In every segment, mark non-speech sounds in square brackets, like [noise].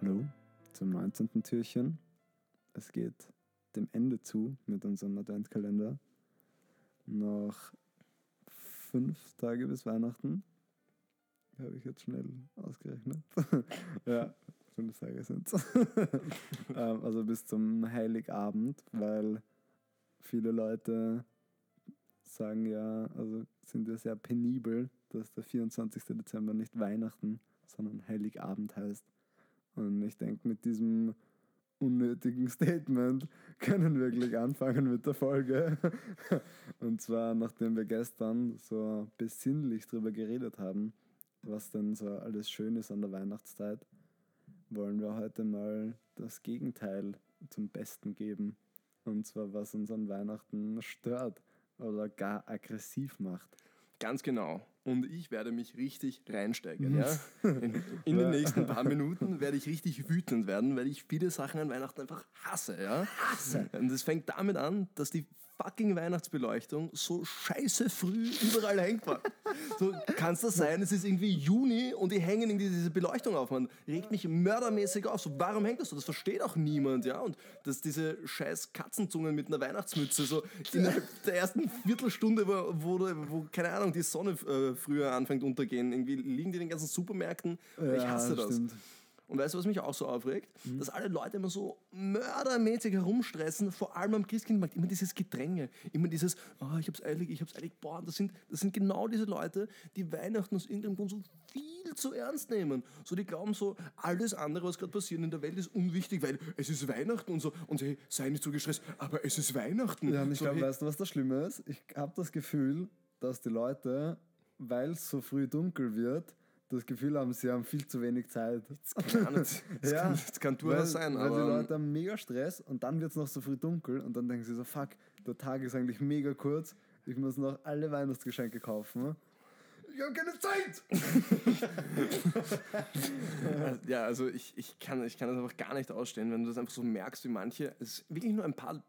Hallo zum 19. Türchen. Es geht dem Ende zu mit unserem Adventskalender. Noch fünf Tage bis Weihnachten. Habe ich jetzt schnell ausgerechnet. [laughs] ja, fünf Tage sind es. [laughs] Ähm, also bis zum Heiligabend, weil viele Leute sagen ja, also sind ja sehr penibel, dass der 24. Dezember nicht Weihnachten, sondern Heiligabend heißt. Und ich denke, mit diesem unnötigen [laughs] Statement können wir gleich anfangen mit der Folge. [laughs] Und zwar, nachdem wir gestern so besinnlich darüber geredet haben, was denn so alles schön ist an der Weihnachtszeit, wollen wir heute mal das Gegenteil zum Besten geben. Und zwar, was uns an Weihnachten stört oder gar aggressiv macht. Ganz genau. Und ich werde mich richtig reinsteigern. Ja? In, in den nächsten paar [laughs] Minuten werde ich richtig wütend werden, weil ich viele Sachen an Weihnachten einfach hasse. Ja? Hasse. Und es fängt damit an, dass die fucking Weihnachtsbeleuchtung so scheiße früh überall hängt. So kann es das sein, es ist irgendwie Juni und die hängen irgendwie diese Beleuchtung auf. Man regt mich mördermäßig auf. So, warum hängt das so? Das versteht auch niemand, ja. Und dass diese scheiß Katzenzungen mit einer Weihnachtsmütze so innerhalb der ersten Viertelstunde, wo, wo, wo keine Ahnung, die Sonne äh, früher anfängt untergehen, irgendwie liegen die in den ganzen Supermärkten. Und ich Ja, hasse das. stimmt. Und weißt du, was mich auch so aufregt? Dass alle Leute immer so mördermäßig herumstressen, vor allem am Christkindmarkt. Immer dieses Gedränge, immer dieses, oh, ich hab's eilig, ich hab's eilig. Boah, das sind, das sind genau diese Leute, die Weihnachten aus irgendeinem Grund so viel zu ernst nehmen. So, die glauben so, alles andere, was gerade passiert in der Welt, ist unwichtig, weil es ist Weihnachten und so. Und hey, sei nicht so gestresst, aber es ist Weihnachten. Ja, und ich so, glaube, hey, weißt du, was das Schlimme ist? Ich habe das Gefühl, dass die Leute, weil es so früh dunkel wird, das Gefühl haben, sie haben viel zu wenig Zeit. kann nicht- das [laughs] kann- das kann durchaus sein, Weil aber- die Leute haben mega Stress und dann wird es noch so früh dunkel und dann denken sie so, fuck, der Tag ist eigentlich mega kurz, ich muss noch alle Weihnachtsgeschenke kaufen. Ich habe keine Zeit! [laughs] Ja, also ich, ich, kann, ich kann das einfach gar nicht ausstehen, wenn du das einfach so merkst, wie manche, es ist wirklich nur ein paar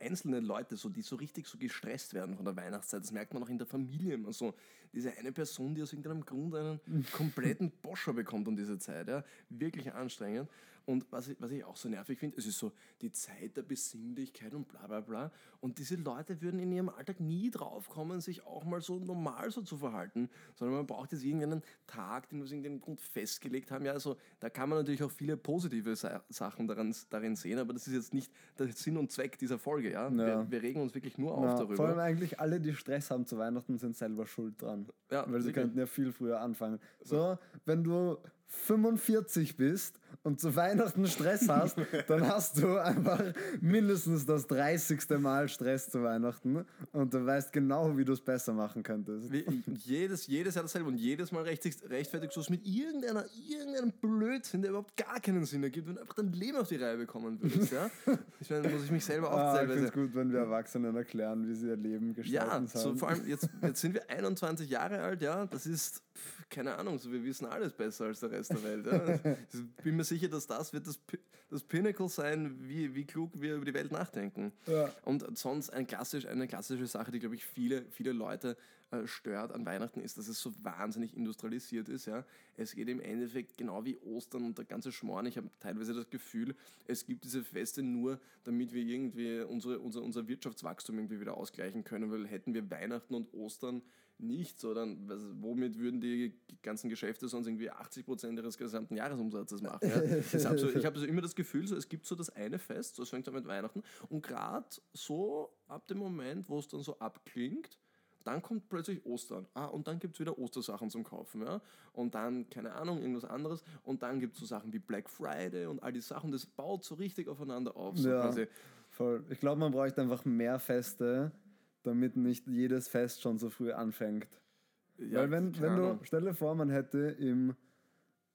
einzelne Leute, so, die so richtig so gestresst werden von der Weihnachtszeit. Das merkt man auch in der Familie immer so. Diese eine Person, die aus irgendeinem Grund einen [laughs] kompletten Boscher bekommt um diese Zeit. Ja? Wirklich anstrengend. Und was ich, was ich auch so nervig finde, es ist so die Zeit der Besinnlichkeit und bla bla bla. Und diese Leute würden in ihrem Alltag nie draufkommen, sich auch mal so normal so zu verhalten, sondern man braucht jetzt irgendeinen Tag, den wir aus irgendeinem Grund festgelegt haben. Ja, also da kann man natürlich auch viele positive Sa Sachen daran, darin sehen, aber das ist jetzt nicht der Sinn und Zweck dieser Folge. Ja? Ja. Wir, wir regen uns wirklich nur auf Ja, darüber. vor allem eigentlich alle, die Stress haben zu Weihnachten, sind selber schuld dran. Ja, Weil sie könnten ja viel früher anfangen. So, wenn du 45 bist und zu Weihnachten Stress hast, dann hast du einfach mindestens das 30. Mal Stress zu Weihnachten und du weißt genau, wie du es besser machen könntest. Wie, jedes, jedes Jahr dasselbe und jedes Mal rechtfertigst, du es mit irgendeiner, irgendeinem Blödsinn, der überhaupt gar keinen Sinn ergibt, wenn du einfach dein Leben auf die Reihe bekommen würdest. Ja? Ich meine, muss ich mich selber auch Ah, ich finde es gut, wenn wir Erwachsenen erklären, wie sie ihr Leben gestalten Ja, so sollen. vor allem jetzt, jetzt sind wir 21 Jahre alt, ja, das ist, keine Ahnung, so wir wissen alles besser als der Rest der Welt. Ja. [laughs] Ich bin mir sicher, dass das wird das, das Pinnacle sein, wie, wie klug wir über die Welt nachdenken. Ja. Und sonst ein klassisch, eine klassische Sache, die, glaube ich, viele, viele Leute äh, stört an Weihnachten, ist, dass es so wahnsinnig industrialisiert ist. Ja. Es geht im Endeffekt genau wie Ostern und der ganze Schmoren. Ich habe teilweise das Gefühl, es gibt diese Feste nur, damit wir irgendwie unsere, unser, unser Wirtschaftswachstum irgendwie wieder ausgleichen können, weil hätten wir Weihnachten und Ostern nicht, so dann was, womit würden die ganzen Geschäfte sonst irgendwie 80 Prozent ihres gesamten Jahresumsatzes machen? Ja? Ich habe so, hab so immer das Gefühl, so, es gibt so das eine Fest, so es fängt an mit Weihnachten und gerade so ab dem Moment, wo es dann so abklingt, dann kommt plötzlich Ostern. Ah, und dann gibt es wieder Ostersachen zum Kaufen. Ja? Und dann, keine Ahnung, irgendwas anderes. Und dann gibt es so Sachen wie Black Friday und all die Sachen. Das baut so richtig aufeinander auf. So Ja, quasi. voll. Ich glaube, man bräuchte einfach mehr Feste, damit nicht jedes Fest schon so früh anfängt. Ja, Weil wenn, wenn du, stell dir vor, man hätte im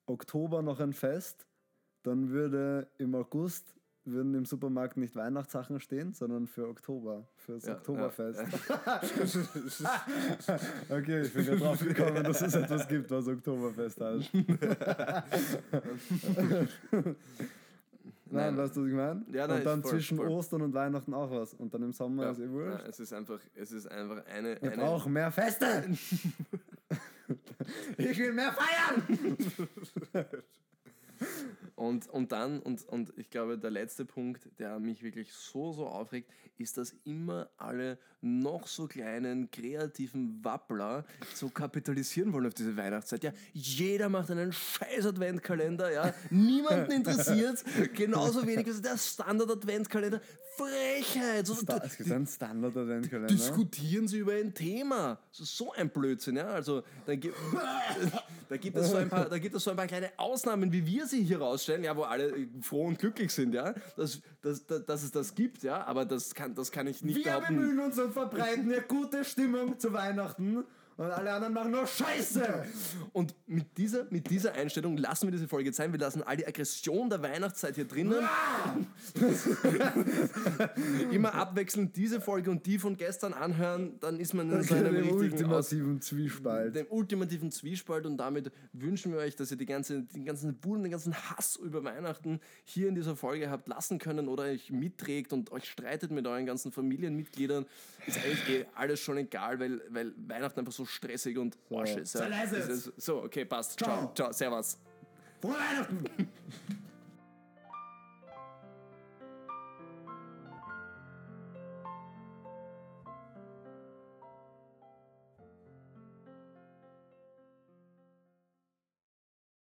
Oktober noch ein Fest, dann würde im August würden im Supermarkt nicht Weihnachtssachen stehen, sondern für Oktober, fürs Ja, Oktoberfest. ja, [laughs] okay, ich bin gerade drauf gekommen, dass es etwas gibt, was Oktoberfest heißt. [laughs] [laughs] Nein, Nein. weißt du, was ich meine? Ja, nein, und dann voll, zwischen voll. Ostern und Weihnachten auch was. Und dann im Sommer Ja, ist eh wurscht. es ist einfach, es ist einfach eine. Wir eine brauchen mehr Feste! [laughs] ich will mehr feiern! [laughs] Und, und dann, und, und ich glaube, der letzte Punkt, der mich wirklich so, so aufregt, ist, dass immer alle noch so kleinen kreativen Wappler so kapitalisieren wollen auf diese Weihnachtszeit. Ja, jeder macht einen scheiß Adventkalender, ja, niemanden interessiert, [laughs] genauso wenig wie der Standard-Adventkalender. Frechheit! So, Sta gibt einen Standard-Adventkalender. diskutieren sie über ein Thema. So, ein Blödsinn, ja. Also da gibt, [laughs] da, gibt es so ein paar, da gibt es so ein paar kleine Ausnahmen, wie wir sie hier rausstellen, ja, wo alle froh und glücklich sind, ja. Dass, dass, dass, dass es das gibt, ja, aber das kann, das kann ich nicht Wir behaupten. bemühen uns und verbreiten eine gute Stimmung zu Weihnachten und alle anderen machen nur Scheiße. Und mit dieser, mit dieser Einstellung lassen wir diese Folge jetzt sein. Wir lassen all die Aggression der Weihnachtszeit hier drinnen. [laughs] Immer abwechselnd diese Folge und die von gestern anhören, dann ist man in so einem Dem richtigen Aus ultimativen Zwiespalt. dem ultimativen Zwiespalt und damit wünschen wir euch, dass ihr die ganze, den ganzen Wut den ganzen Hass über Weihnachten hier in dieser Folge habt lassen können oder euch mitträgt und euch streitet mit euren ganzen Familienmitgliedern. Ist eigentlich eh alles schon egal, weil, weil Weihnachten einfach so stressig und Arsch ist. Ja. So, okay, passt. Ciao, Ciao. ciao, servus. Frohe Weihnachten! [laughs]